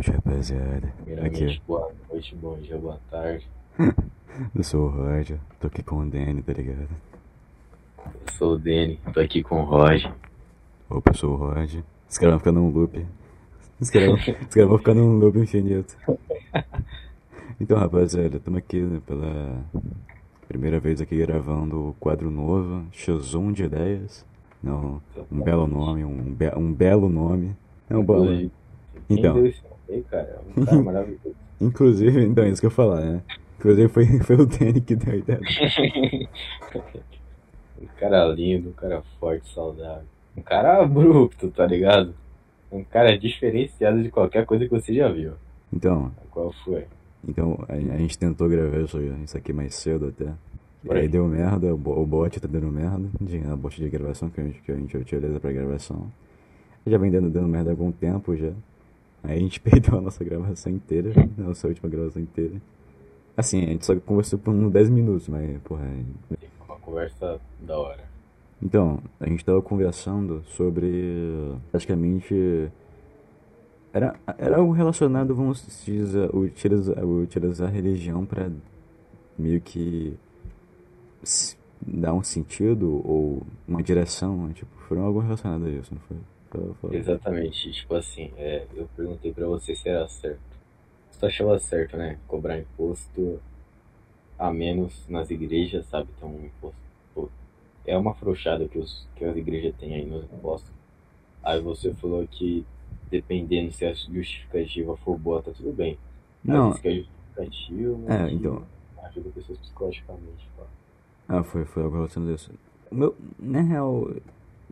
noite, rapaziada. Aqui, boa noite, bom dia, boa tarde. eu sou o Roger, tô aqui com o Danny, tá ligado? Eu sou o Dani, tô aqui com o Roger. Opa, eu sou o Roger. Os caras vão ficar num loop. Os caras caras vão ficar num loop infinito. Então, rapaziada, estamos aqui né, pela primeira vez aqui gravando o quadro novo, X1 de Ideias. Não, um belo nome, um, be um belo nome. É um bom. Quem Então. Aí, cara? É um cara maravilhoso. Inclusive, então, isso que eu ia falar, né? Inclusive foi, foi o Danny que deu a ideia. um cara lindo, um cara forte, saudável. Um cara abrupto, tá ligado? Um cara diferenciado de qualquer coisa que você já viu. Então, Qual foi? então a, a gente tentou gravar isso, isso aqui mais cedo até. E aí deu merda, o, bo- o bot tá dando merda, de- a bot de gravação que a gente, que a gente utiliza pra gravação. Já vem dando, dando merda há algum tempo já. Aí a gente perdeu a nossa gravação inteira, a nossa última gravação inteira. Assim, a gente só conversou por uns 10 minutos, mas, porra. Uma conversa da hora. Então, a gente tava conversando sobre. Praticamente. Era, era algo relacionado, vamos dizer, utilizar, utilizar a religião pra meio que dar um sentido ou uma direção. Tipo, foi algo relacionado a isso, não foi? Exatamente, tipo assim, é, eu perguntei pra você se era certo. Você achava certo, né? Cobrar imposto a menos nas igrejas, sabe? Então, um imposto. pô, é uma afrouxada que, os, que as igrejas têm aí nos impostos. Aí você falou que dependendo se a justificativa for boa, tá tudo bem. Não, isso que é justificativo, é, então. ajuda pessoas psicologicamente, pá. Ah, foi, foi algo relacionado a isso. Meu, na real,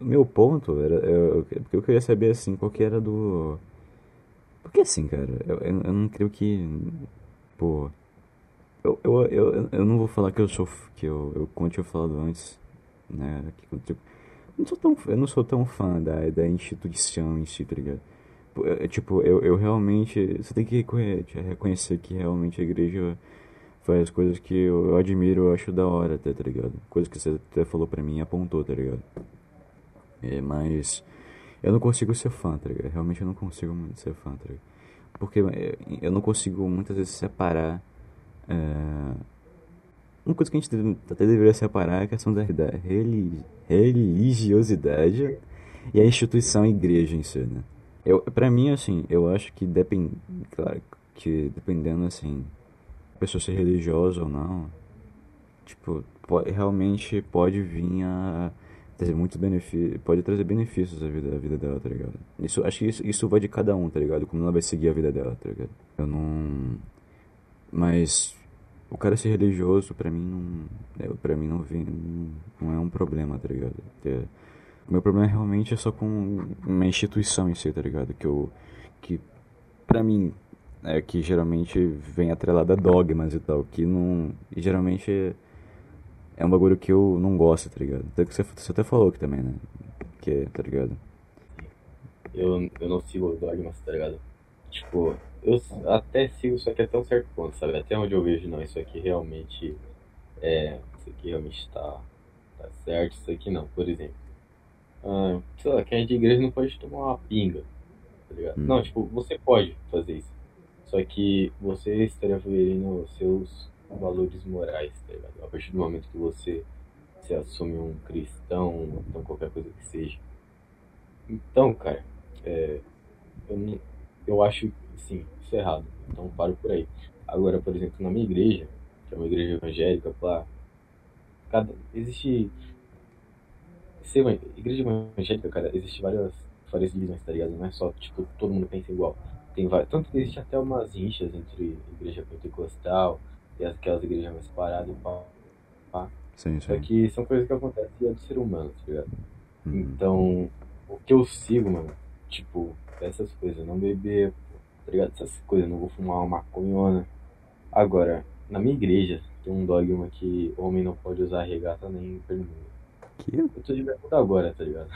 meu ponto era. Eu, eu- eu queria saber assim, qual que era do. Porque assim, cara, eu, eu, eu não creio que. Pô. Eu, eu, eu, eu não vou falar que eu sou. que eu, eu como eu falado antes, né? Que, tipo, não sou tão, eu não sou tão fã da, da instituição em si, tá ligado? É, Tipo, eu, eu realmente. Você tem que reconhe- reconhecer que realmente a igreja faz coisas que eu, eu admiro, eu acho da hora até, tá ligado? Coisas que você até falou pra mim e apontou, tá ligado? É, mas eu não consigo ser fã, tá ligado? Realmente eu não consigo muito ser fã, tá ligado? Porque é, eu não consigo muitas vezes separar. é, Uma coisa que a gente até deveria separar é a questão da, da reli- religiosidade e a instituição igreja em si, né? Eu, pra mim, assim, eu acho que depende. Claro que dependendo, assim, a pessoa ser religiosa ou não, tipo, po- realmente pode vir a trazer muitos benefícios, pode trazer benefícios à vida, à vida dela, tá ligado? Isso, acho que isso, isso vai de cada um, tá ligado? Como ela vai seguir a vida dela, tá ligado? Eu não... Mas o cara ser religioso, pra mim, não... Eu, pra mim, não, vem, não, é um problema, tá ligado? É, o meu problema realmente é só com uma instituição em si, tá ligado? Que eu... Que, pra mim, é que geralmente vem atrelada a dogmas e tal, que não... E geralmente é um bagulho que eu não gosto, tá ligado? Até que você, você até falou aqui também, né? Que, tá ligado? eu, eu não sigo os dogmas, tá ligado? Tipo, eu até sigo isso aqui até um certo ponto, sabe? Até onde eu vejo, não, isso aqui realmente é. Isso aqui realmente tá, tá certo, isso aqui não. Por exemplo, ah, sei lá, quem é de igreja não pode tomar uma pinga, tá ligado? Hum. Não, tipo, você pode fazer isso. Só que você estaria ferindo seus valores morais, tá ligado? A partir do momento que você se assume um cristão, então qualquer coisa que seja. Então, cara, é, eu, não- eu acho, sim, isso é errado. Então paro por aí. Agora, por exemplo, na minha igreja, que é uma igreja evangélica, pá, cada, existe. Ser evan- igreja evangélica, cara, existe várias, várias divisões, tá ligado? Não é só, tipo, todo mundo pensa igual. Tem várias, tanto que existe até umas rinchas entre igreja pentecostal e aquelas igrejas mais paradas e pá. pá. Sim, Só sim. que são coisas que acontecem é do ser humano, tá ligado? Hum. Então, o que eu sigo, mano, tipo, essas coisas, não beber, tá ligado? Essas coisas, não vou fumar uma maconhona. Agora, na minha igreja, tem um dogma que homem não pode usar regata nem bermuda. Que? Eu tô de bermuda agora, tá ligado?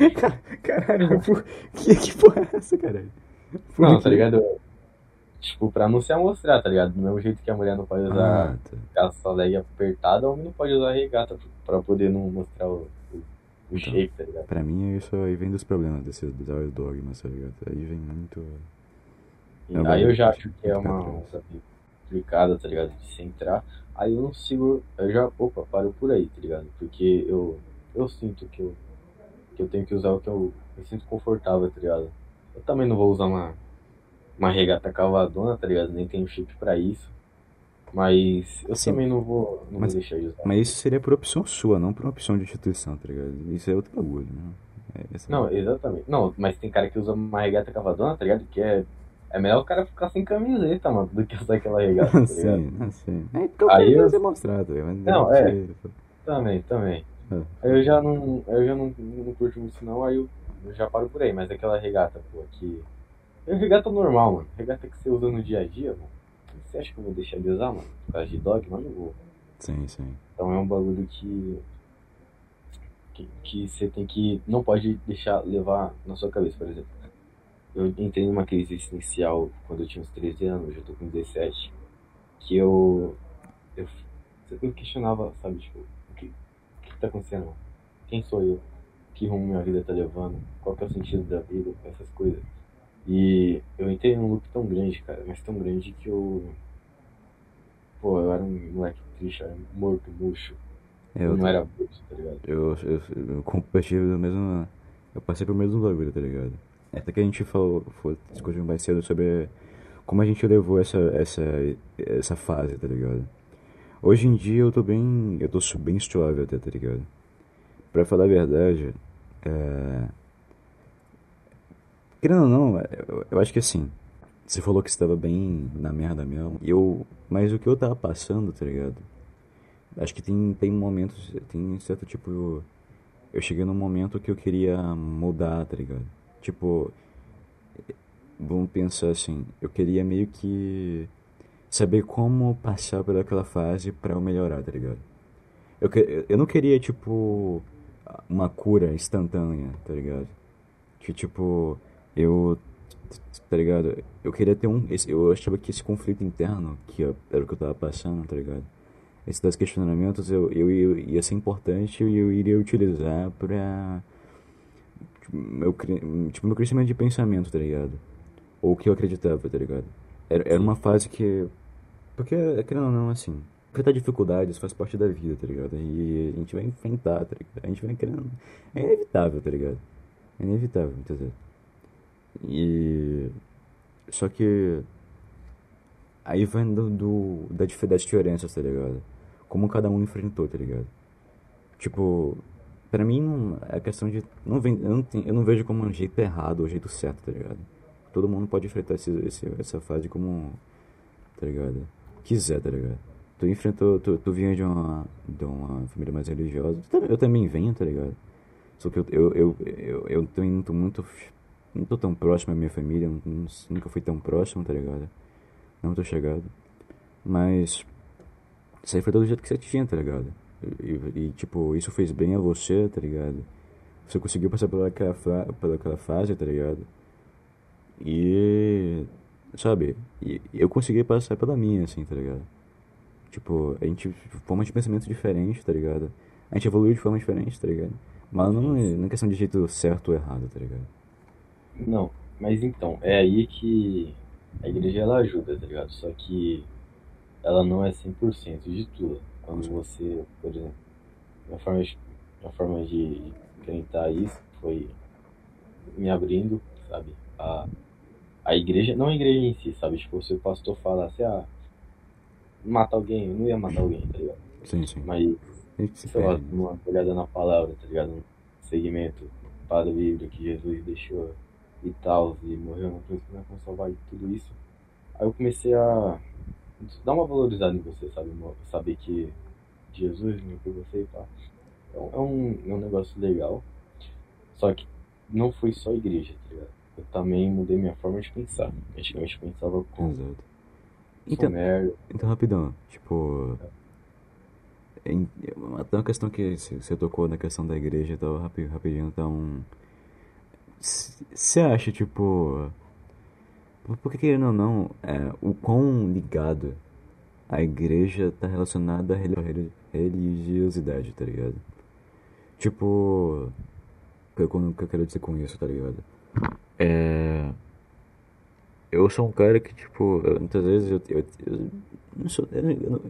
Caralho, por... que, que porra é essa, caralho? Por Não, quê? tá ligado? Tipo, pra não se amostrar, tá ligado? Do mesmo jeito que a mulher não pode usar Ah, tá. calça leg apertada, o homem não pode usar regata pra poder não mostrar o, o, o Então. shape, tá ligado? Pra mim, isso aí vem dos problemas desse dos dogmas, tá ligado? Aí vem muito. E É aí eu já acho que é uma complicada, tá ligado? De se entrar. Aí eu não sigo, eu já, opa, paro por aí, tá ligado? Porque eu, eu sinto que eu, que eu tenho que usar o que eu me sinto confortável, tá ligado? Eu também não vou usar uma, uma regata cavadona, tá ligado? Nem tenho shape pra isso. Mas eu Sim. também não vou, não Mas- vou deixar de usar. Mas isso seria por opção sua, não por uma opção de instituição, tá ligado? Isso é outro bagulho, né? É, Não, exatamente. Não, mas tem cara que usa uma regata cavadona, tá ligado? Que é, é melhor o cara ficar sem camiseta, mano, do que usar aquela regata, tá sim, é, sim. É porque eu Aí quero eu- demonstrar, tá ligado? Não, é. Também, também. É. Aí eu já não, eu já não, não curto muito isso não, aí eu, eu já paro por aí, mas aquela regata, pô, que. É regata normal, mano. Regata que você usa no dia a dia, mano. Você acha que eu vou deixar de usar, mano? Por causa de dog, mas não vou. Sim, sim. Então é um bagulho que. Que, que você tem que. Não pode deixar levar na sua cabeça, por exemplo. Eu entrei numa crise existencial quando eu tinha uns 13 anos, eu tô com 17. Que eu. Eu, eu questionava, sabe, tipo, o que, o que tá acontecendo? Quem sou eu? Que rumo minha vida tá levando? Qual que é o sentido da vida? Essas coisas. E eu entrei num loop tão grande, cara, mas tão grande que eu. Pô, eu era um moleque triste, eu era morto, murcho. É, Eu eu, não era bruto, tá ligado? eu, eu, eu compartilho do mesmo. Eu passei pelo mesmo bagulho, tá ligado? Até que a gente falou, foi discutir mais cedo sobre como a gente levou essa, essa, essa fase, tá ligado? Hoje em dia eu tô bem. Eu tô bem suave até, tá ligado? Pra falar a verdade, é. Querendo ou não, eu, eu acho que assim. Você falou que estava bem na merda mesmo. Eu. Mas o que eu tava passando, tá ligado? Acho que tem, tem momentos. Tem certo tipo. Eu cheguei num momento que eu queria mudar, tá ligado? Tipo. Vamos pensar assim. Eu queria meio que. Saber como passar por aquela fase pra eu melhorar, tá ligado? Eu, eu não queria, tipo. Uma cura instantânea, tá ligado? Que tipo. Eu. Tá ligado? Eu queria ter um. esse- eu achava que esse conflito interno, que eu- era o que eu tava passando, tá ligado? Esses questionamentos eu, eu, ia- ia ser importante e eu iria utilizar pra. Tipo, meu, tipo, meu crescimento de pensamento, tá ligado? Ou o que eu acreditava, tá ligado? Era, era uma fase que. Porque, querendo ou não, assim. Enfrentar dificuldades faz parte da vida, tá ligado? E a gente vai enfrentar, tá ligado? A gente vai querendo. É inevitável, tá ligado? É inevitável, entendeu? E. Só que. Aí vai do, do, da, das diferenças, tá ligado? Como cada um enfrentou, tá ligado? Tipo, pra mim não, é questão de. Não vem, eu, não eu não vejo como um jeito errado ou jeito certo, tá ligado? Todo mundo pode enfrentar esse, esse, essa fase como. Tá ligado? Quiser, tá ligado? Tu enfrentou. Tu, tu vinha de uma, de uma família mais religiosa. Eu também- venho, tá ligado? Só que eu, eu, eu, eu, eu muito. Não tô tão próximo da minha família, não- nunca fui tão próximo, tá ligado? Não tô chegado. Mas. Aí foi do jeito que você tinha, tá ligado? E, e, tipo, isso fez bem a você, tá ligado? Você conseguiu passar pelaquela, fa- pelaquela fase, tá ligado? E. Sabe? E eu consegui passar pela minha, assim, tá ligado? Tipo, a gente. Forma de pensamento diferente, tá ligado? A gente evoluiu de forma diferente, tá ligado? Mas não é não é questão de jeito certo ou errado, tá ligado? Não, mas então, é aí que a igreja ela ajuda, tá ligado? Só que ela não é 100% de tudo. Quando você, por exemplo, minha forma de, minha forma de enfrentar isso foi me abrindo, sabe? A, a igreja, não a igreja em si, sabe? Tipo, se o pastor falasse, ah, matar alguém, eu não ia matar alguém, tá ligado? Sim, sim. Mas A se sei lá, uma olhada na palavra, tá ligado? Um segmento para a Bíblia que Jesus deixou e tal, e morreu na cruz pra nos salvar e tudo isso. Aí eu comecei a dar uma valorizada em você, sabe? Saber que Jesus morreu por você e pá. Então é um, é um negócio legal. Só que não foi só igreja, tá ligado? Eu também mudei minha forma de pensar. Antigamente eu pensava como Exato. Então, merda. Então, rapidão, tipo. Em, até uma questão que você tocou na questão da igreja e tal, rapi- rapidinho, então. Você acha, tipo. por- Porque querendo ou não, é, o quão ligado a igreja tá relacionada à reli- reli- religiosidade, tá ligado? Tipo. O que eu quero dizer com isso, tá ligado? É. eu sou um cara que, tipo, muitas vezes eu, eu, eu não sou. Eu,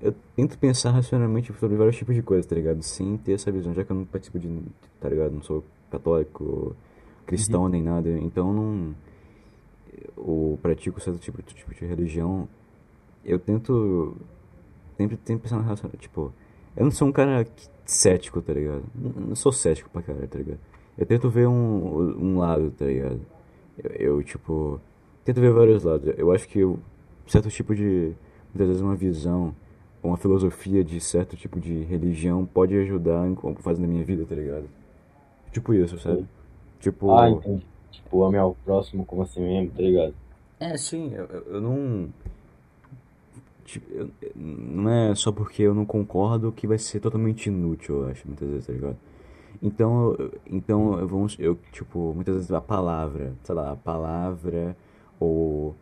eu tento pensar racionalmente sobre vários tipos de coisas, tá ligado? Sem ter essa visão, já que eu não participo de, tá ligado? Não sou católico, cristão nem nada, então não. Eu pratico certo tipo, tipo de religião. Eu tento. Sempre tento pensar na relação. Tipo, eu não sou um cara cético, tá ligado? Não sou cético pra caralho, tá ligado? Eu tento ver um, um lado, tá ligado? Eu, eu, tipo, tento ver vários lados. Eu acho que eu, certo tipo de, muitas vezes uma visão, uma filosofia de certo tipo de religião pode ajudar em como faz na minha vida, tá ligado? Tipo isso, sabe? Tipo, Ah, entendi. Tipo, ame ao próximo como assim mesmo, tá ligado? é, sim, eu, eu não. tipo, eu- não é só porque eu não concordo que vai ser totalmente inútil, eu acho, muitas vezes, tá ligado? Então, eu- então eu vou, eu, tipo, muitas vezes a palavra, sei lá, a palavra ou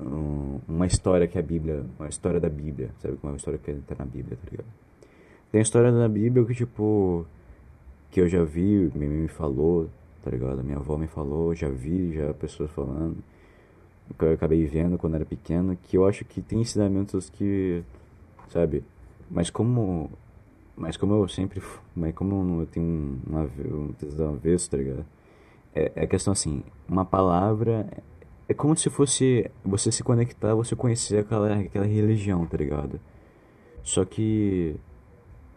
hum, uma história que é a Bíblia, uma história da Bíblia, sabe? Uma história que tá na Bíblia, tá ligado? Tem a história da Bíblia que, tipo, que eu já vi, minha mãe me falou, tá ligado? Minha avó me falou, já vi, já pessoas falando, que eu acabei vendo quando era pequeno, que eu acho que tem ensinamentos que, sabe? Mas como, mas como eu sempre, mas como eu tenho um, uma, um avesso, tá ligado? É, é questão assim, uma palavra é como se fosse você se conectar, você conhecer aquela, aquela religião, tá ligado? Só que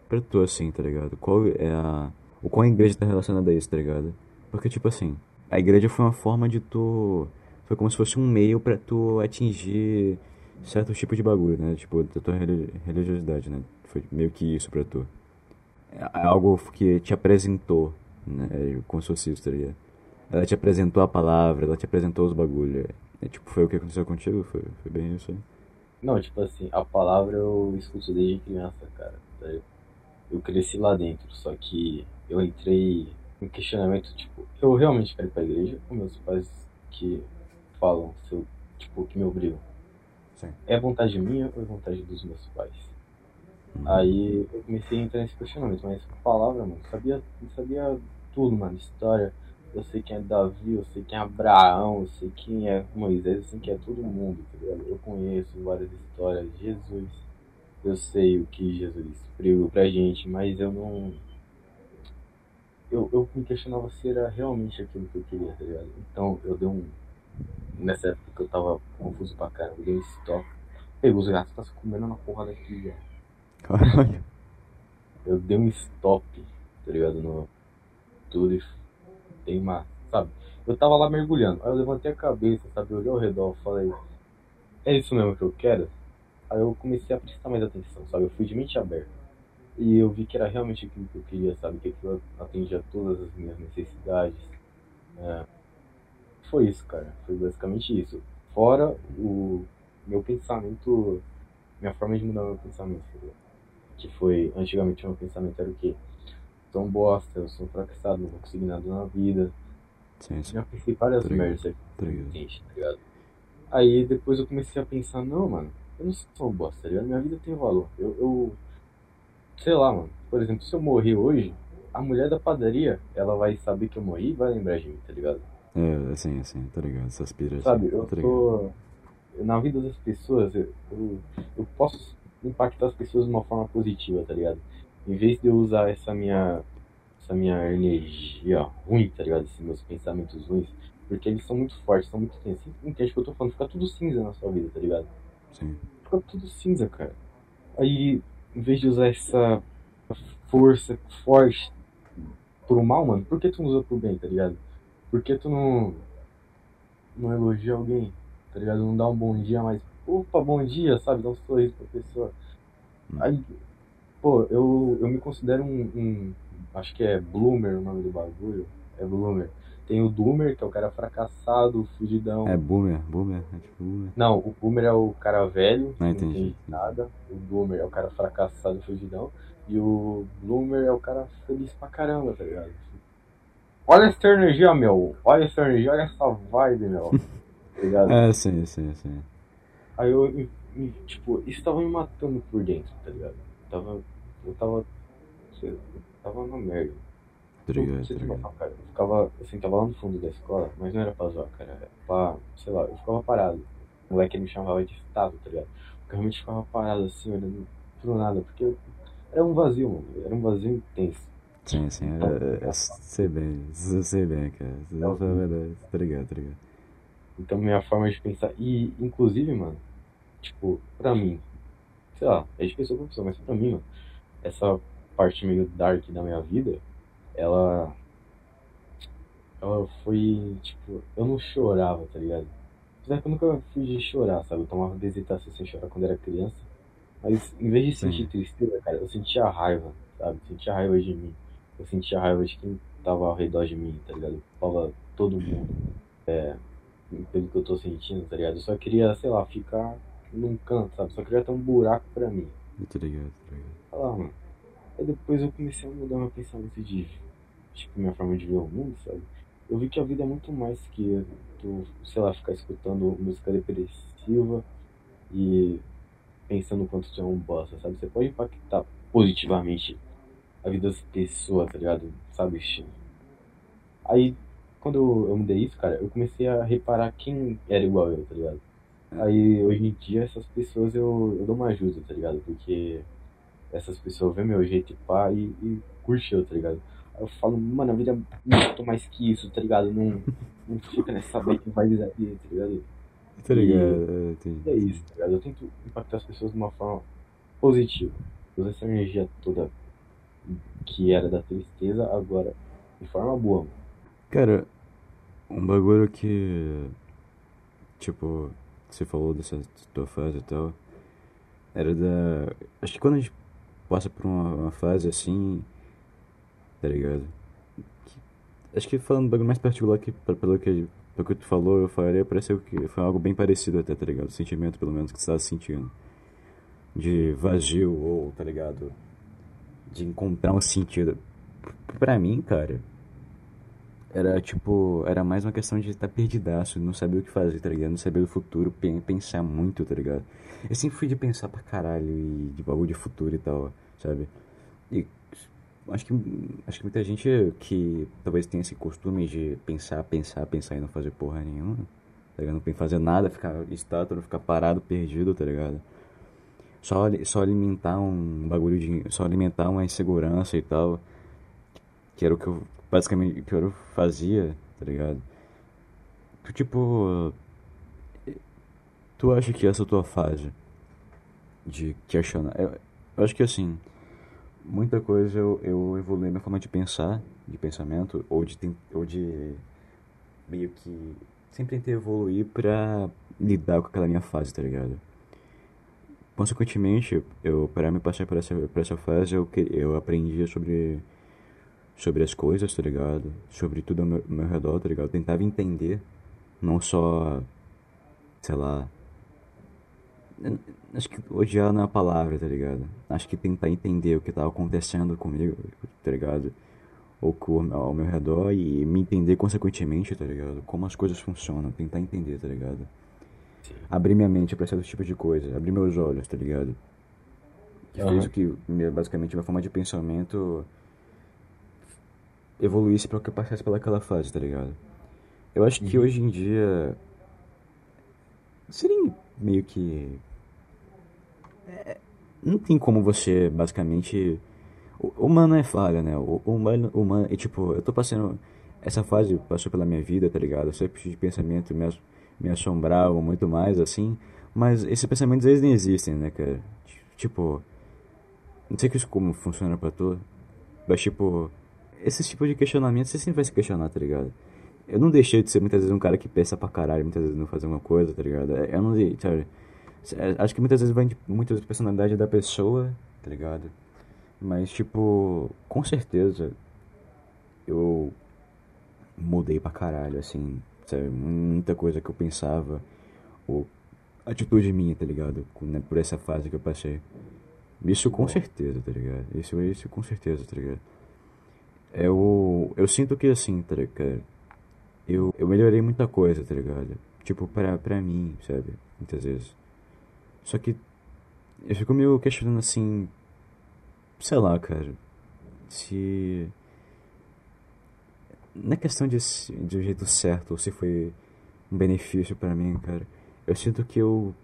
pra tu, assim, tá ligado? Qual é a. O qual a igreja tá relacionada a isso, tá ligado? Porque, tipo assim, a igreja foi uma forma de tu. Foi como se fosse um meio pra tu atingir certo tipo de bagulho, né? Tipo, da tua reli- religiosidade, né? Foi meio que isso pra tu. É é algo que te apresentou, né? É Como se fosse isso, tá? Ela te apresentou a palavra, ela te apresentou os bagulhos. É, tipo, foi o que aconteceu contigo? Foi, foi bem isso aí? Não, tipo assim, a palavra eu escuto desde criança, cara. tá? Eu cresci lá dentro, só que eu entrei em questionamento, tipo, eu realmente quero ir pra igreja ou meus pais que falam, se eu, tipo, que me obrigam? Sim. É vontade minha ou é vontade dos meus pais? Aí eu comecei a entrar nesse questionamento, mas palavra, mano, eu sabia, sabia tudo, mano, história. Eu sei quem é Davi, eu sei quem é Abraão, eu sei quem é Moisés, eu sei quem é todo mundo, tá ligado? Eu conheço várias histórias de Jesus. Eu sei o que Jesus pregou pra gente, mas eu não. Eu, eu me questionava se era realmente aquilo que eu queria, tá ligado? Então eu dei um. Nessa época que eu tava confuso pra caramba, eu dei um stop. Pegou os gatos, tá se comendo na porra daqui, velho. Caralho. eu dei um stop, tá ligado? No tudo e tem uma, sabe? Eu tava lá mergulhando, aí eu levantei a cabeça, sabe? Eu olhei ao redor, falei, é isso mesmo que eu quero? Aí eu comecei a prestar mais atenção, sabe? Eu fui de mente aberta. E eu vi que era realmente aquilo que eu queria, sabe? Que aquilo atendia todas as minhas necessidades. É, Foi isso, cara. Foi basicamente isso. Fora o meu pensamento, minha forma de mudar meu pensamento, tá que foi antigamente meu pensamento era o quê? Sou um bosta, eu sou um fracassado, não vou conseguir nada na vida. Sim, sim. Já pensei várias merdas aqui, Tá ligado. gente, tá ligado? Aí depois eu comecei a pensar, não, mano, eu não sou um bosta, tá ligado? Minha vida tem valor. Eu, eu sei lá, mano. Por exemplo, se eu morrer hoje, a mulher da padaria, ela vai saber que eu morri e vai lembrar de mim, tá ligado? É, assim, assim, tá ligado? Essas piras. Sabe, assim, eu tá tô. Na vida das pessoas, eu, eu, eu posso impactar as pessoas de uma forma positiva, tá ligado? Em vez de eu usar essa minha. Essa minha energia ruim, tá ligado? Esses meus pensamentos ruins. Porque eles são muito fortes, são muito tensos. Entende o que eu tô falando? Fica tudo cinza na sua vida, tá ligado? Sim. Fica tudo cinza, cara. Aí, em vez de usar essa força forte pro mal, mano, por que tu não usa pro bem, tá ligado? Por que tu não. Não elogia alguém, tá ligado? Não dá um bom dia, mas. Opa, bom dia, sabe? Dá um sorriso pra pessoa. Aí, pô, eu, eu me considero um, um- Acho que é Bloomer o nome do bagulho. É Bloomer. Tem o Doomer, que é o cara fracassado, fudidão. É boomer, boomer, é tipo boomer. Não, o Boomer é o cara velho, não entendi. entende nada. O Boomer é o cara fracassado, fugidão. E o Bloomer é o cara feliz pra caramba, tá ligado? Olha essa energia, meu. Olha essa energia, olha essa vibe, meu. Tá ligado? É, sim, sim, sim. Aí eu, me- me- tipo, isso tava me matando por dentro, tá ligado? Tava, eu tava, sei lá, eu tava na merda. Noção, cara, eu ficava, eu sentava lá no fundo da escola, mas não era pra zoar, cara, era pra, sei lá, eu ficava parado. O moleque me chamava de estátua, tá ligado? Porque eu realmente ficava parado assim, olhando pro nada, porque era um vazio, mano, era um vazio intenso. Sim, sim, Então, é, é, é, sei bem, eu sei bem, cara. Não foi verdade. Tá ligado, tá ligado. Então minha forma de pensar, e inclusive, mano, tipo, pra mim, sei lá, é de pessoa pra pessoa, mas pra mim, mano, essa parte meio dark da minha vida, ela, ela foi, tipo, eu não chorava, tá ligado? Apesar que eu nunca fui de chorar, sabe? Eu tomava desetação sem chorar quando era criança, mas em vez de sentir Sim. tristeza, cara, eu sentia raiva, sabe? Sentia raiva de mim. Eu sentia raiva de quem tava ao redor de mim, tá ligado? Eu culpava todo mundo pelo que eu tô sentindo, tá ligado? Eu só queria, sei lá, ficar num canto, sabe? Só queria ter um buraco pra mim. Tá ligado, tá ligado. Lá, mano. Aí depois eu comecei a mudar meu pensamento de, tipo, minha forma de ver o mundo, sabe? Eu vi que a vida é muito mais que tu, sei lá, ficar escutando música depressiva e pensando quanto tu é um bosta, sabe? Você pode impactar positivamente a vida das pessoas, tá ligado? Sabe? Aí, quando eu, eu mudei isso, cara, eu comecei a reparar quem era igual eu, tá ligado? Aí, hoje em dia, essas pessoas eu, eu dou uma ajuda, tá ligado? Porque essas pessoas vêem meu jeito e pá e, e curte eu, tá ligado? Aí eu falo, mano, a vida é muito mais que isso, tá ligado? Não, não fica nessa bait vibes aí, tá ligado? Tá E- ligado, é, entendi. É isso, tá ligado? Eu tento impactar as pessoas de uma forma positiva. Usar essa energia toda que era da tristeza agora de forma boa, mano. Cara, um bagulho que. Tipo, você falou dessa tua fase e tal. Era da. Acho que quando a gente passa por uma, uma fase assim. Tá ligado? Que- acho que falando um bagulho mais particular pe- pelo que, pelo que tu falou, eu faria, pareceu que foi algo bem parecido até, tá ligado? O sentimento, pelo menos, que você tava sentindo. De vazio ou, tá ligado? De encontrar um sentido. Pra mim, cara. Era tipo, era mais uma questão de estar perdidaço, não saber o que fazer, tá ligado? Não saber do futuro, pen- pensar muito, tá ligado? Eu sempre fui de pensar pra caralho e de bagulho de futuro e tal, sabe? E acho que, acho que muita gente que talvez tenha esse costume de pensar, pensar, pensar e não fazer porra nenhuma, tá ligado? Não fazer nada, ficar estátua, ficar parado, perdido, tá ligado? Só, só alimentar um bagulho de. Só alimentar uma insegurança e tal que era o que eu basicamente o que eu fazia, tá ligado? Tipo, tu acha que essa tua fase de questionar, eu, eu acho que assim, muita coisa eu, eu evoluí minha forma de pensar, de pensamento, ou de, ou de meio que sempre tentei evoluir pra lidar com aquela minha fase, tá ligado? Consequentemente, eu para me passar por essa, por essa fase, eu, eu aprendia sobre sobre as coisas, tá ligado? Sobre tudo ao meu, ao meu redor, tá ligado? Eu tentava entender, não só, sei lá. Acho que odiar não é a palavra, tá ligado? Acho que tentar entender o que tava acontecendo comigo, tá ligado? Ou com, ao meu redor e me entender consequentemente, tá ligado? Como as coisas funcionam, tentar entender, tá ligado? Sim. Abrir minha mente pra certos tipos de coisa, abrir meus olhos, tá ligado? Que fez Aham. o que, basicamente, minha forma de pensamento evoluísse pra que eu passasse pelaquela fase, tá ligado? Eu acho que Uhum. hoje em dia seria meio que é, não tem como você basicamente o humano é falha, né? O humano, humano, e tipo, eu tô passando essa fase passou pela minha vida, tá ligado? Sempre de pensamento me, me assombravam muito mais assim, mas esses pensamentos eles nem existem, né, cara? Tipo, não sei como funciona pra tu, mas tipo, esse tipo de questionamento você sempre vai se questionar, tá ligado? Eu não deixei de ser muitas vezes um cara que pensa pra caralho, muitas vezes não fazer uma coisa, tá ligado? Eu não sabe? É, Acho que muitas vezes vai de muitas personalidade da pessoa, tá ligado? Mas, tipo, com certeza eu mudei pra caralho, assim, sabe? Muita coisa que eu pensava, ou atitude minha, tá ligado? Né, Por essa fase que eu passei. Isso com certeza, tá ligado? Isso, isso com certeza, tá ligado? Eu, eu sinto que assim, tá ligado? Eu, eu melhorei muita coisa, tá ligado? Tipo, pra, pra mim, sabe? Muitas vezes. Só que eu fico meio questionando assim, sei lá, cara, se na questão de, de um jeito certo, ou se foi um benefício pra mim, cara, eu sinto que eu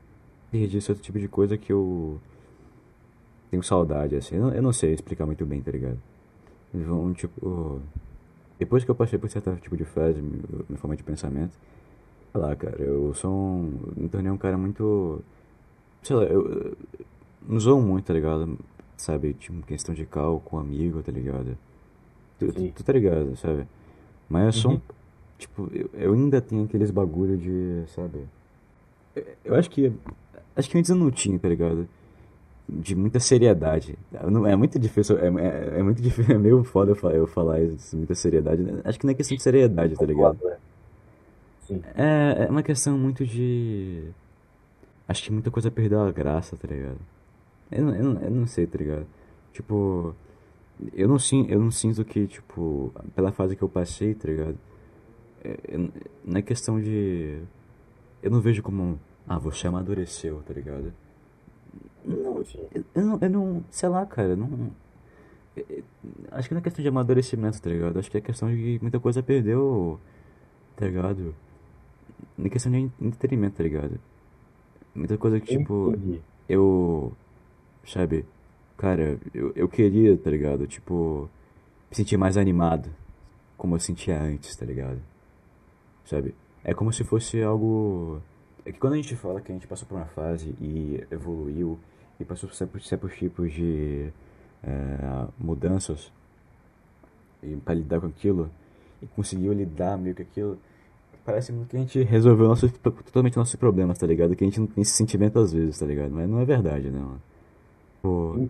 perdi certo tipo de coisa que eu tenho saudade, assim. Eu não, eu não sei explicar muito bem, tá ligado? Um tipo. Depois que eu passei por certo tipo de fase, minha forma de pensamento, sei lá, cara, eu sou um. Me tornei um cara muito. Sei lá, eu. não zoam muito, tá ligado? Sabe, tipo, questão de cal com amigo, tá ligado? Tu, tu, tá ligado, sabe? Mas eu sou um. Uhum. Tipo, eu, eu ainda tenho aqueles bagulho de, sabe? Eu, eu acho que. Acho que antes eu não tinha, tá ligado? De muita seriedade. Não, é muito difícil, é, é, é muito difícil, é meio foda eu falar, eu falar isso, muita seriedade. Acho que não é questão de seriedade, tá ligado? É, é uma questão muito de. Acho que muita coisa perdeu a graça, tá ligado? Eu não, eu eu não sei, tá ligado? Tipo. Eu não, sin- eu não sinto que, tipo, pela fase que eu passei, tá ligado? É, é- não é questão de. Eu não vejo como. Ah, você amadureceu, tá ligado? Não, eu, eu não, eu não. Sei lá, cara, eu não. é- é- Acho que não é questão de amadurecimento, tá ligado? Acho que é questão de muita coisa perdeu, tá ligado? Não é questão de entretenimento, tá ligado? Muita coisa que, tipo, entendi. eu. Sabe? Cara, eu, eu queria, tá ligado? Tipo, me sentir mais animado, como eu sentia antes, tá ligado? Sabe? É como se fosse algo. É que quando a gente fala que a gente passou por uma fase e evoluiu e passou por certos, certos tipos de é, mudanças e para lidar com aquilo e conseguiu lidar meio que aquilo, parece muito que a gente resolveu nossos, totalmente nossos problemas, tá ligado? Que a gente não tem esse sentimento às vezes, tá ligado? Mas não é verdade, né, mano? Pô.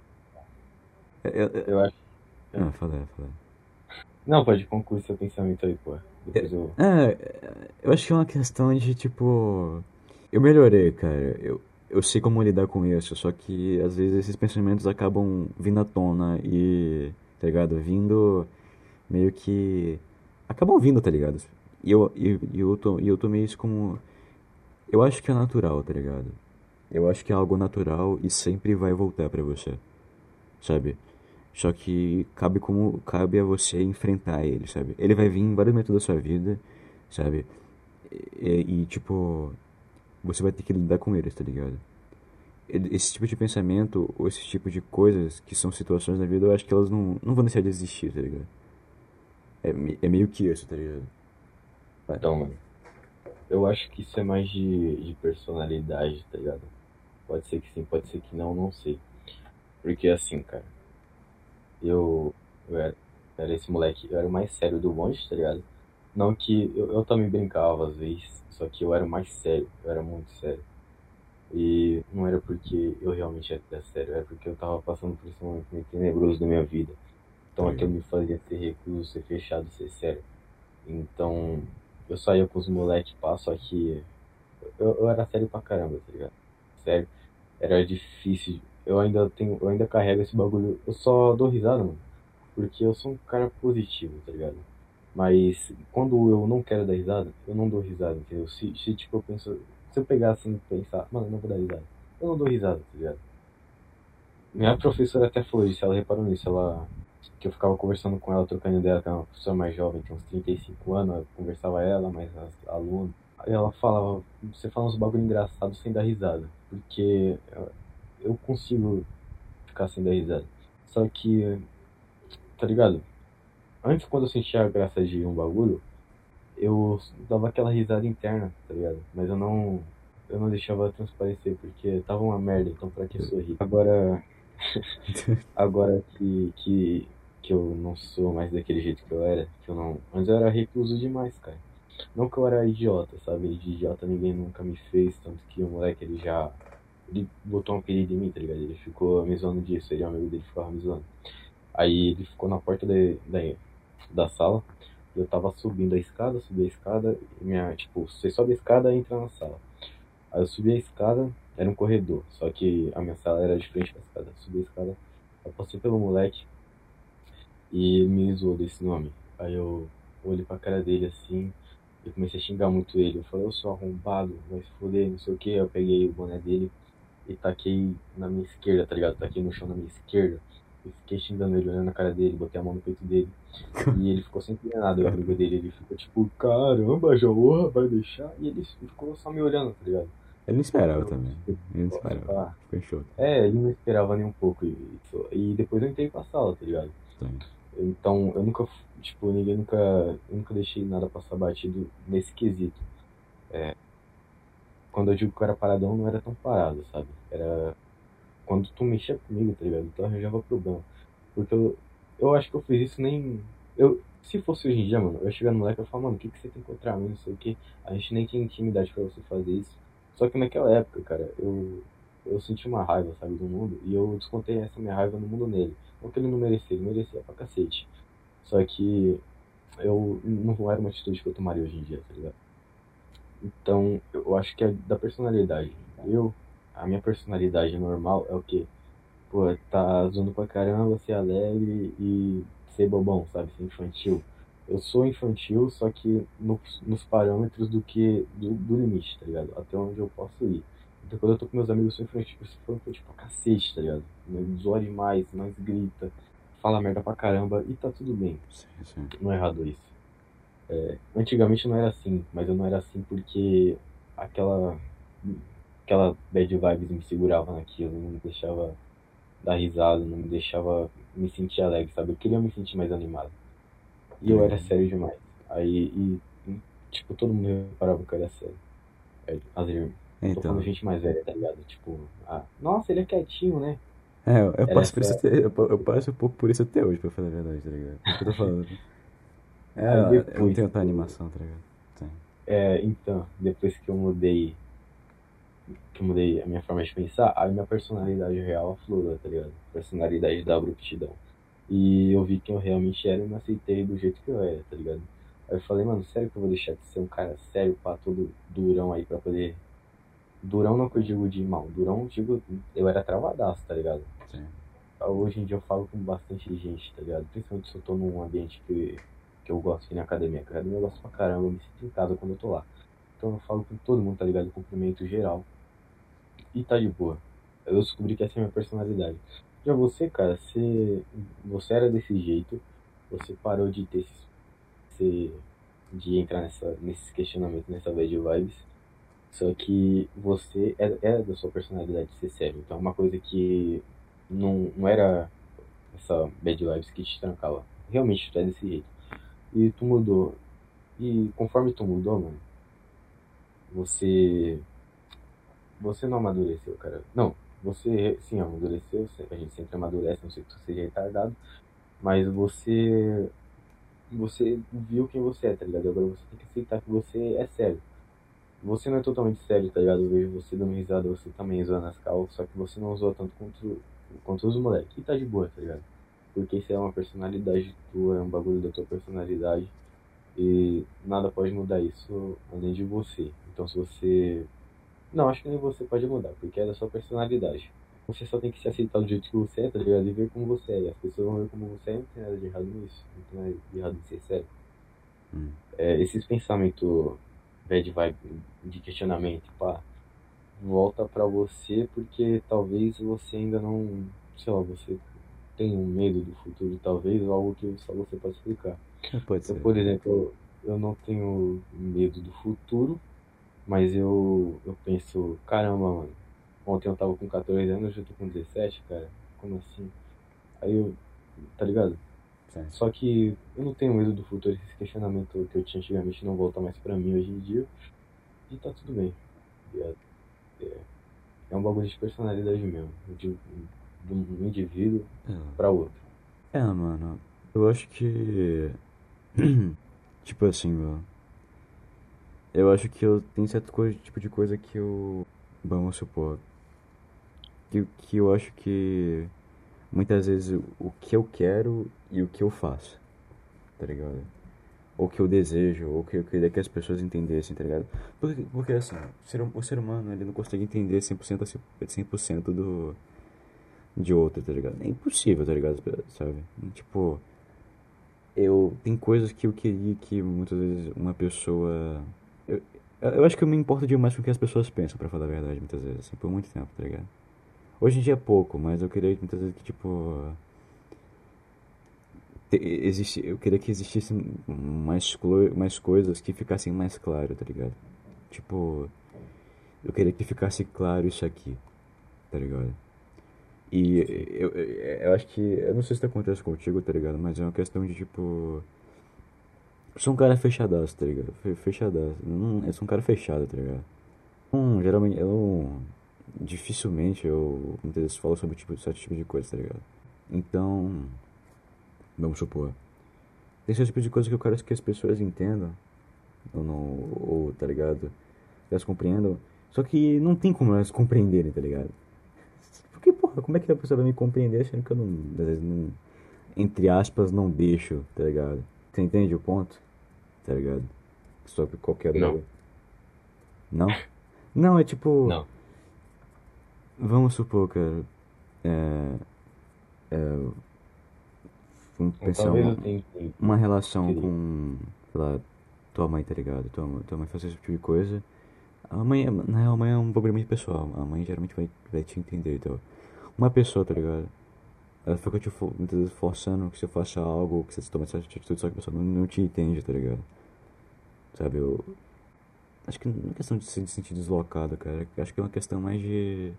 é- é- é- Eu acho. Ah, fala, fala. Não, pode concluir seu pensamento aí, pô. Depois eu. É, eu acho que é uma questão de tipo. Eu melhorei, cara. Eu, eu sei como lidar com isso, só que às vezes esses pensamentos acabam vindo à tona e. Tá ligado? Vindo meio que. Acabam vindo, tá ligado? E eu, e, e eu, to, eu tomei isso como. Eu acho que é natural, tá ligado? Eu acho que é algo natural e sempre vai voltar pra você, sabe? Só que cabe como cabe a você enfrentar ele, sabe? Ele vai vir em vários momentos da sua vida, sabe? E, e, tipo, você vai ter que lidar com eles, tá ligado? Ele- Esse tipo de pensamento, ou esse tipo de coisas que são situações da vida, eu acho que elas não, não vão deixar de existir, tá ligado? É, é meio que isso, tá ligado? Então, mano. Eu acho que isso é mais de, de personalidade, tá ligado? Pode ser que sim, pode ser que não, não sei. Porque assim, cara. Eu, eu era, era esse moleque, eu era o mais sério do bonde, tá ligado? Não que eu, eu também brincava às vezes, só que eu era o mais sério, eu era muito sério. E não era porque eu realmente era sério, era porque eu tava passando por esse momento meio tenebroso da minha vida. Então aquilo me fazia ser recluso, ser fechado, ser sério. Então eu saía com os moleques, só que eu, eu era sério pra caramba, tá ligado? Sério, era difícil. Eu ainda tenho, eu ainda carrego esse bagulho. Eu só dou risada, mano, porque eu sou um cara positivo, tá ligado? Mas quando eu não quero dar risada, eu não dou risada, entendeu? Se, se tipo, eu penso, se eu pegar assim e pensar, mano, eu não vou dar risada, eu não dou risada, tá ligado? Minha professora até falou isso, ela reparou nisso, ela que eu ficava conversando com ela, trocando ideia, que é uma professora mais jovem, tem uns 35 anos, eu conversava ela, mais as alunos. Aí ela falava, você fala uns bagulho engraçado sem dar risada, porque eu, eu consigo ficar sem dar risada. Só que, tá ligado? Antes, quando eu sentia a graça de um bagulho, eu dava aquela risada interna, tá ligado? Mas eu não, eu não deixava transparecer, porque tava uma merda, então pra que sorrir? Agora, agora que, que, que eu não sou mais daquele jeito que eu era, que eu não. Antes eu era recluso demais, cara. Não que eu era idiota, sabe? De idiota ninguém nunca me fez, tanto que o moleque ele já. Ele botou um apelido em mim, tá ligado? Ele ficou me zoando disso, ele é amigo dele ficava me zoando. Aí ele ficou na porta da, da, da sala, eu tava subindo a escada, subi a escada, minha, tipo, você sobe a escada e entra na sala. Aí eu subi a escada, era um corredor, só que a minha sala era de frente pra escada. Eu subi a escada, eu passei pelo moleque e ele me zoou desse nome. Aí eu olhei pra cara dele assim e comecei a xingar muito ele. Eu falei, eu sou arrombado, vai se foder, não sei o que. Eu peguei o boné dele e taquei na minha esquerda, tá ligado? Taquei no chão na minha esquerda. eu fiquei xingando ele, olhando na cara dele, botei a mão no peito dele. e ele ficou sempre nada a briga dele. Ele ficou tipo, caramba, João, vai deixar? E ele ficou só me olhando, tá ligado? Ele não esperava também. Ele não esperava. Ficou em choque. é, ele não esperava nem um pouco isso. E depois eu entrei pra sala, tá ligado? Sim. Então, eu nunca, tipo, ninguém nunca, nunca deixei nada passar batido nesse quesito. É, quando eu digo que eu era paradão, não era tão parado, sabe? Era quando tu mexia comigo, tá ligado? Tu arranjava problema. Porque eu, eu acho que eu fiz isso nem. Eu, se fosse hoje em dia, mano, eu chegar no moleque e falar, mano, o que, que você tem contra mim, não sei o que. A gente nem tinha intimidade pra você fazer isso. Só que naquela época, cara, eu, eu senti uma raiva, sabe, do mundo, e eu descontei essa minha raiva no mundo nele. Não que ele não merecia, ele merecia pra cacete. Só que eu não era uma atitude que eu tomaria hoje em dia, tá ligado? Então, eu acho que é da personalidade. Eu, a minha personalidade normal é o quê? Pô, tá zoando pra caramba, ser alegre e ser bobão, sabe? Ser infantil. Eu sou infantil, só que nos, nos parâmetros do que do, do limite, tá ligado? Até onde eu posso ir. Então quando eu tô com meus amigos, eu sou infantil, eu sou infantil pra cacete, tá ligado? Zoa demais, nós grita, fala merda pra caramba e tá tudo bem. Sim, sim. Não é errado isso. É, antigamente não era assim, mas eu não era assim porque aquela aquela bad vibes me segurava naquilo, não me deixava dar risada, não me deixava me sentir alegre, sabe? Eu queria me sentir mais animado. E eu era sério demais. Aí, e, tipo, todo mundo reparava que eu era sério. Aí, às tô Então. falando gente mais velha, tá ligado? Tipo, ah, nossa, ele é quietinho, né? É, eu, eu Era passo por isso até, eu, eu passo um pouco por isso até hoje, pra falar a verdade, tá ligado? É o que eu tô falando. É, Aí eu não depois- tenho tanta animação, tá ligado? Sim. É, então, depois que eu mudei, que eu mudei a minha forma de pensar, aí minha personalidade real aflorou, tá ligado? Personalidade da abruptidão. E eu vi quem eu realmente era e me aceitei do jeito que eu era, tá ligado? Aí eu falei, mano, sério que eu vou deixar de ser um cara sério, pá, todo durão aí pra poder. Durão não que eu digo de mal, durão eu digo, eu era travadaço, tá ligado? Sim. Hoje em dia eu falo com bastante gente, tá ligado? Principalmente se eu tô num ambiente que, que eu gosto, que nem academia. Academia eu gosto pra caramba, eu me sinto em casa quando eu tô lá. Então eu falo com todo mundo, tá ligado? Cumprimento geral. E tá de boa. Eu descobri que essa é a minha personalidade. Já você, cara, você, você era desse jeito, você parou de ter esse, esse- de entrar nessa, nesses questionamentos, nessa bad vibes. Só que você é, é da sua personalidade ser sério. Então é uma coisa que não, não era essa bad vibes que te trancava. Realmente tu é desse jeito. E tu mudou. E conforme tu mudou, mano, você. Você não amadureceu, cara. Não, você sim amadureceu. A gente sempre amadurece, não sei que tu seja retardado. Mas você. Você viu quem você é, tá ligado? Agora você tem que aceitar que você é sério. Você não é totalmente sério, tá ligado? Eu vejo você dando risada, você também zoando as calças, só que você não zoa tanto quanto, quanto os moleques. E tá de boa, tá ligado? Porque isso é uma personalidade tua, é um bagulho da tua personalidade. E nada pode mudar isso além de você. Então se você. Não, acho que nem você pode mudar, porque é da sua personalidade. Você só tem que se aceitar do jeito que você é, tá ligado? E ver como você é. E as pessoas vão ver como você é, não tem nada de errado nisso. Não tem nada de errado em ser sério. Hum. É, esses pensamentos bad vibe de questionamento, pá, volta pra você porque talvez você ainda não, sei lá, você tem um medo do futuro, talvez, ou algo que só você pode explicar. É, Pode Então, ser. por exemplo, eu não tenho medo do futuro, mas eu, eu penso, caramba, mano, ontem eu tava com 14 anos, hoje eu tô com 17, cara, como assim? Aí eu, tá ligado? Sim. Só que eu não tenho medo do futuro, esse questionamento que eu tinha antigamente não volta mais pra mim hoje em dia. E tá tudo bem. ligado? É, é um bagulho de personalidade mesmo, de, de um indivíduo É. pra outro. É, mano, eu acho que. tipo assim, mano. Eu acho que eu tenho certo coisa, tipo de coisa que eu. Vamos supor. Que, que eu acho que. Muitas vezes o que eu quero e o que eu faço. Tá ligado? Ou que eu desejo, ou que eu queria que as pessoas entendessem, tá ligado? Porque, porque assim, o ser, hum- o ser humano ele não consegue entender 100%, assim, 100% do de outro, tá ligado? É impossível, tá ligado? Sabe? Tipo, eu tem coisas que eu queria que muitas vezes uma pessoa eu, eu acho que eu me importo demais com o que as pessoas pensam, pra falar a verdade, muitas vezes, assim, por muito tempo, tá ligado? Hoje em dia é pouco, mas eu queria muitas vezes que, tipo, existe, eu queria que existisse mais, mais coisas que ficassem mais claro, tá ligado? Tipo, eu queria que ficasse claro isso aqui, tá ligado? E eu, eu, eu acho que, eu não sei se acontece contigo, tá ligado? Mas é uma questão de tipo, eu sou um cara fechadaço, tá ligado? Fe- Fechadaço, não, eu sou um cara fechado, tá ligado? Hum, geralmente, eu dificilmente eu muitas vezes falo sobre tipo, certo tipo de coisa, tá ligado? Então, vamos supor, tem certo tipo de coisa que eu quero que as pessoas entendam, ou não, ou, tá ligado? Elas compreendam, só que não tem como elas compreenderem, tá ligado? Porque, porra, como é que a pessoa vai me compreender sendo que eu não, às vezes, não, entre aspas, não deixo, tá ligado? Você entende o ponto? Tá ligado? Sobre qualquer Não. droga. Não? Não, é tipo. Não. Vamos supor, cara. É. É. Vamos Ou pensar uma, uma relação com. Sei lá, tua mãe, tá ligado? Tua, mãe- tua mãe faz esse tipo de coisa. A mãe, é- na real, a mãe é um bagulho muito pessoal. A mãe geralmente vai, vai te entender, então. Uma pessoa, tá ligado? Ela fica te for- muitas vezes forçando que você faça algo, que você tome essa atitude, só que a pessoa não, não te entende, tá ligado? Sabe, eu. Acho que não é questão de se sentir deslocado, cara. Acho que é uma questão mais de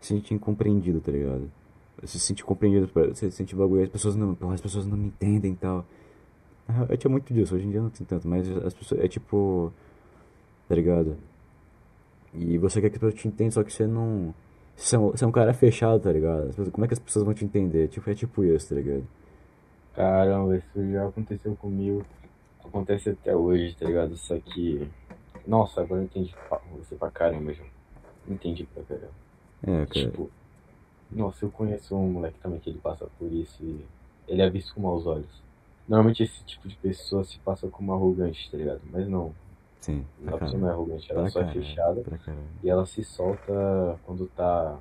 se sentir incompreendido, tá ligado? Você se sentir compreendido, você sente bagulho, as pessoas não, as pessoas não me entendem e tal. Eu tinha muito disso, hoje em dia não tem tanto, mas as pessoas, é tipo, tá ligado? E você quer que as pessoas te entendam, só que você não, você é um, você é um cara fechado, tá ligado? As pessoas- como é que as pessoas vão te entender? Tipo, é tipo isso, tá ligado? Caramba, isso já aconteceu comigo. Acontece até hoje, tá ligado? Só que. Nossa, agora eu entendi você pra caramba, João. Entendi pra caramba. É, cara. Tipo, nossa, eu conheço um moleque também que ele passa por isso e ele é visto com maus olhos. Normalmente esse tipo de pessoa se passa como arrogante, tá ligado? Mas não, Sim, a pessoa não é arrogante, ela Pra só é caralho, fechada e ela se solta quando tá.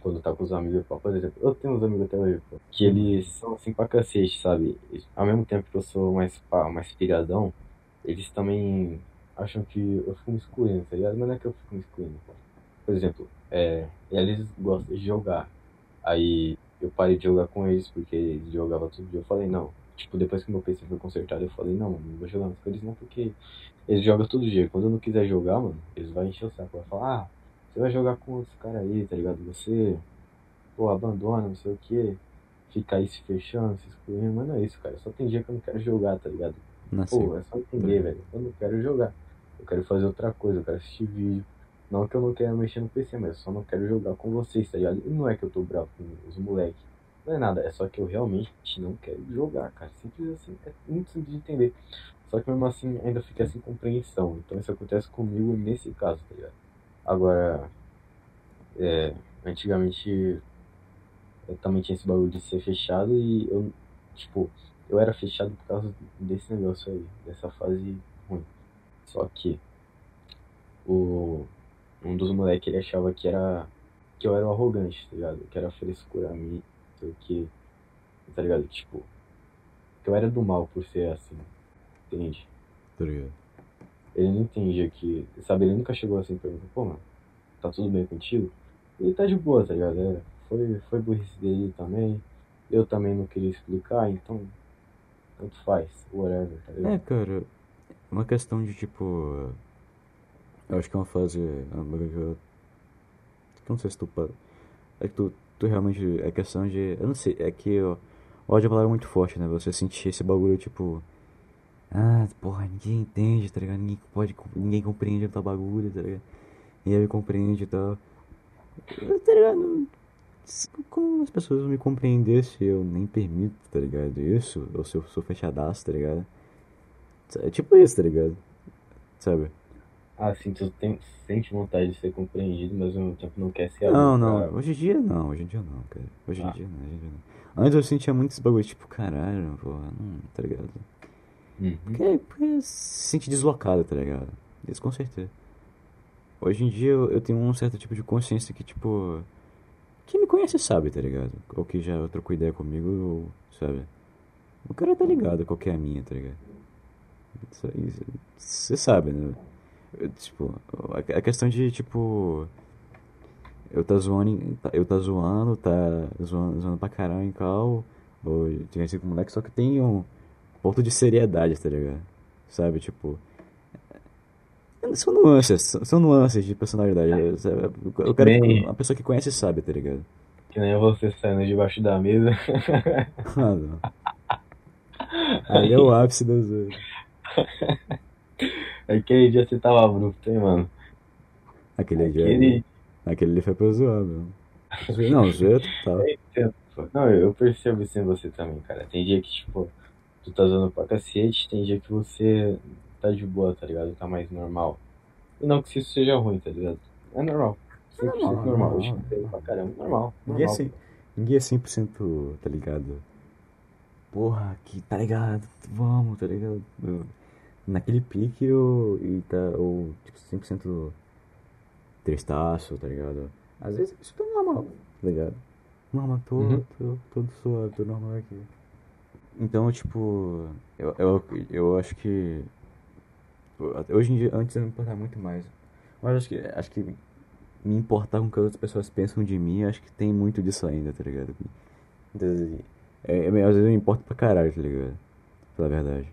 Quando tá com os amigos, pô. por exemplo, eu tenho uns amigos até hoje, pô, que eles são assim pra cacete, sabe? Ao mesmo tempo que eu sou mais, pá, mais piradão, eles também acham que eu fico me excluindo, tá ligado? Mas não é que eu fico me excluindo, pô. Por exemplo, é, eles gostam de jogar. Aí eu parei de jogar com eles porque eles jogavam todo dia. Eu falei, não. Tipo, depois que meu PC foi consertado, eu falei, não, não vou jogar mais com eles não, porque eles jogam todo dia. Quando eu não quiser jogar, mano, eles vão encher o saco. Vai falar, ah, você vai jogar com outros caras aí, tá ligado? Você, pô, abandona, não sei o que. Fica aí se fechando, se excluindo. Mas não é isso, cara. Só tem dia que eu não quero jogar, tá ligado? Pô, é só entender, velho. Eu não quero jogar. Eu quero fazer outra coisa, eu quero assistir vídeo. Não que eu não quero mexer no PC, mas eu só não quero jogar com vocês, tá ligado? E não é que eu tô bravo com os moleques. Não é nada, é só que eu realmente não quero jogar, cara. Simples assim, é muito simples de entender. Só que mesmo assim ainda fica sem compreensão. Então isso acontece comigo nesse caso, tá ligado? Agora, é, antigamente eu também tinha esse bagulho de ser fechado e eu, tipo, eu era fechado por causa desse negócio aí, dessa fase ruim. Só que o, um dos moleques ele achava que era que eu era um arrogante, tá ligado? Que era frescura a mim, sei o que, tá ligado? Tipo, que eu era do mal por ser assim, entende? Tá ligado? Ele não entendia que, sabe, ele nunca chegou assim pra mim, pô, mano, tá tudo bem contigo? Ele tá de boa, tá ligado? É, foi, foi burrice dele também, eu também não queria explicar, então, tanto faz, whatever, tá É, ligado? cara, uma questão de tipo. Eu acho que é uma fase. é bagulho que não sei se tu. É que tu, tu realmente. É questão de. Eu não sei, é que ó, ódio é uma palavra muito forte, né? Você sentir esse bagulho tipo. Ah, porra, ninguém entende, tá ligado? Ninguém pode. Ninguém compreende o teu bagulho, tá ligado? Ninguém me compreende e tal. Tá ligado? Como as pessoas vão me compreender se eu nem permito, tá ligado? Isso, ou se eu sou fechadaço, tá ligado? É tipo isso, tá ligado? Sabe? Ah, assim, tu tem, sente vontade de ser compreendido, mas ao mesmo tempo não quer ser Não, não, pra- hoje em dia não, hoje em dia não, cara. Hoje em Ah. dia não, hoje em dia não. Antes eu sentia muito esse bagulho, tipo, caralho, porra, não, tá ligado? Uhum. Porque, porque se sente deslocado, tá ligado? Isso com certeza. Hoje em dia eu, eu tenho um certo tipo de consciência que, tipo. Quem me conhece sabe, tá ligado? Ou que já trocou ideia comigo, ou, sabe? O cara tá ligado qual que é a minha, tá ligado? Você sabe, né? Eu, tipo, a questão de, tipo. Eu tá zoando, tá- eu tá zoando, tá zoando, zoando pra caralho em cal, ou te conheci como moleque, só que tem um ponto de seriedade, tá ligado? Sabe, tipo. São nuances, são, são nuances de personalidade. sabe? Eu quero Nem- uma pessoa que conhece sabe, tá ligado? Que nem você saindo debaixo da mesa. Ah, não. Ali é o ápice da zoeira. Aquele dia você tava bruto, hein, mano? Aquele dia. Aquele. Aquele ali foi pra zoar, meu. Não, zoeira total. Não, eu percebo isso em você também, cara. Tem dia que, tipo, tu tá zoando pra cacete, tem dia que você tá de boa, tá ligado? Tá mais normal. E não que isso seja ruim, tá ligado? É normal. 100% normal, normal. pra caramba. Normal. Ninguém é, normal. 100, ninguém é 100%, tá ligado? Porra, que tá ligado? Vamos, tá ligado? Eu- naquele pique eu. E tá, ou, tipo, 100% tristaço, tá ligado? Às vezes isso tá normal, tá ligado? Normal, tô, Uhum. tô, tô suave, tô normal aqui. Então, tipo, eu, eu, eu acho que. Hoje em dia, antes eu me importava muito mais. Mas acho que, acho que me importar com o que as outras pessoas pensam de mim, acho que tem muito disso ainda, tá ligado? Então, assim, é, é, às vezes eu me importo pra caralho, tá ligado? Pela verdade.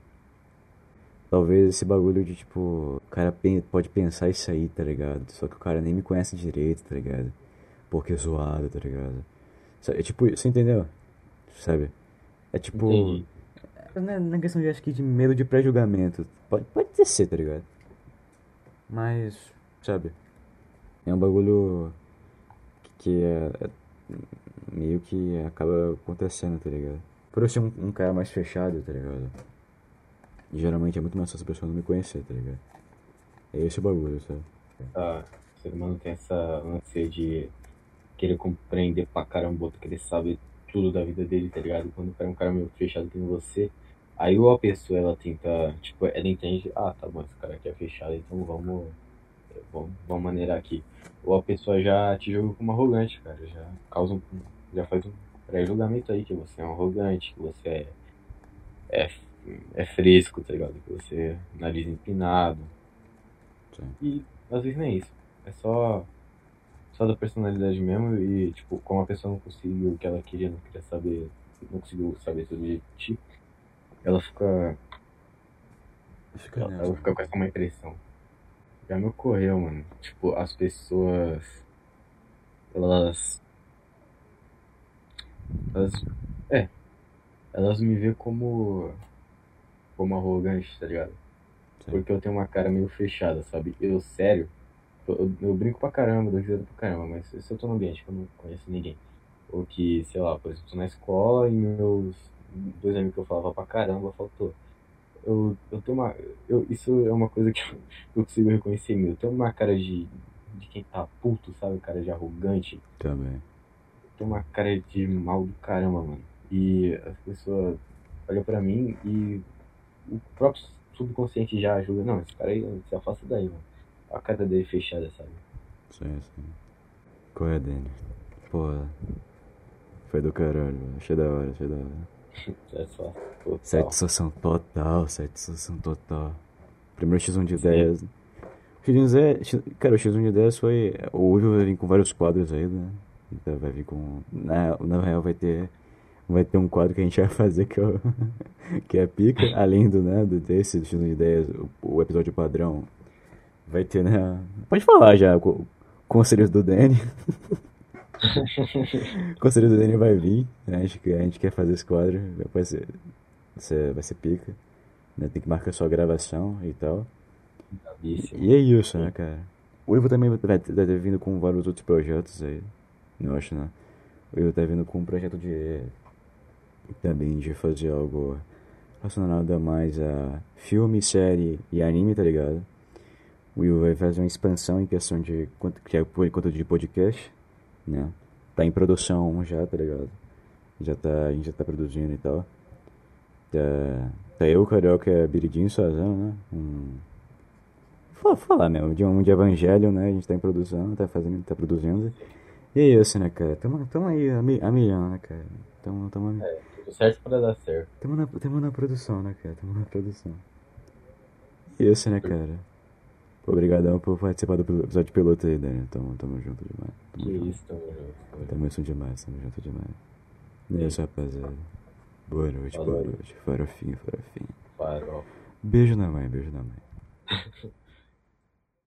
Talvez esse bagulho de tipo, o cara pode pensar isso aí, tá ligado? Só que o cara nem me conhece direito, tá ligado? Porque é zoado, tá ligado? É tipo, você entendeu? Sabe? É tipo. Entendi. Não é na questão de acho que de medo de pré-julgamento. Pode, pode ter ser, tá ligado? Mas, sabe? É um bagulho que, que é, é meio que acaba acontecendo, tá ligado? Por eu ser um, um cara mais fechado, tá ligado? Geralmente é muito mais fácil a pessoa não me conhecer, tá ligado? É esse o bagulho, sabe? Tá, o ser humano tem essa ânsia de querer compreender pra caramba, outro querer saber tudo da vida dele, tá ligado? Quando pega um cara meio fechado que você, aí ou a pessoa ela tenta, tipo, ela entende, ah, tá bom, esse cara aqui é fechado, então vamos, vamos, vamos maneirar aqui. Ou a pessoa já te julga como arrogante, cara, já causa um, já faz um pré-julgamento aí que você é um arrogante, que você é, é, é fresco, tá ligado? Que você é nariz empinado. Sim. E às vezes nem isso. É só só da personalidade mesmo e tipo, como a pessoa não conseguiu o que ela queria, não queria saber, não conseguiu saber tudo de ti, ela fica Fica ela, ela fica com essa má impressão. Já me ocorreu, mano. Tipo, as pessoas elas elas é, elas me vê como como arrogante, tá ligado? Sim. Porque eu tenho uma cara meio fechada, sabe? Eu, sério, eu, eu brinco pra caramba, dou risada pra caramba, mas se eu tô num ambiente que eu não conheço ninguém, ou que, sei lá, por exemplo, tô na escola e meus dois amigos que eu falava pra caramba faltou. Eu, eu tenho uma. Eu, isso é uma coisa que eu, consigo reconhecer mim. Eu tenho uma cara de, de quem tá puto, sabe? Cara de arrogante. Também. Tem uma cara de mal do caramba, mano. E as pessoas olham pra mim e o próprio subconsciente já julga. Não, esse cara aí se afasta daí, mano. A cara dele fechada, sabe? Sim, sim. Qual é, Dani? Porra. Foi do caralho, mano. Achei da hora, achei da hora. Satisfação total. Satisfação total, satisfação total. Primeiro X1 de ideias. O X1 de ideias, X- cara, o X1 de ideias foi. O Ujo vai vir com vários quadros aí, né? Então vai vir com. Na, na real vai ter. Vai ter um quadro que a gente vai fazer que é, o, que é pica, além do, né, desse, X1 de ideias, o, o episódio padrão. Vai ter, né? Pode falar já, o conselhos do Danny. O conselho do Danny vai vir, né? a, gente, quer- a gente quer fazer esse quadro, vai ser, vai ser, pica, né? Tem que marcar sua gravação e tal. Bravíssimo. E é isso, né, cara? O Ivo também vai ter, vindo com vários outros projetos aí, eu acho, né? O Ivo tá vindo com um projeto de, também de fazer algo relacionado a mais a filme, série e anime, tá ligado? O Will vai fazer uma expansão em questão de quanto que é por enquanto de podcast, né? Tá em produção já, tá ligado? Já tá, a gente já tá produzindo e tal. Tá, tá eu, Carioca, Biridinho, Sazão, né? Um, Fala, falar mesmo, de um de Evangelho, né? A gente tá em produção, tá fazendo, tá produzindo. E é isso, né, cara? Tamo, tamo aí a, mi- a milhão, né, cara? Tamo, tamo, É, tudo certo pra dar certo. tamo, na, tamo na produção, né, cara? Tamo na produção. E isso, né, cara? Obrigadão por participar do episódio piloto aí, Daniel. Tamo, tamo junto demais. Tamo Que junto. isso, tamo junto. Tamo junto demais, tamo junto demais. E é isso, rapaziada. Boa noite, Falou. boa noite. Farofinha, farofinha. Farol. Beijo na mãe, beijo na mãe.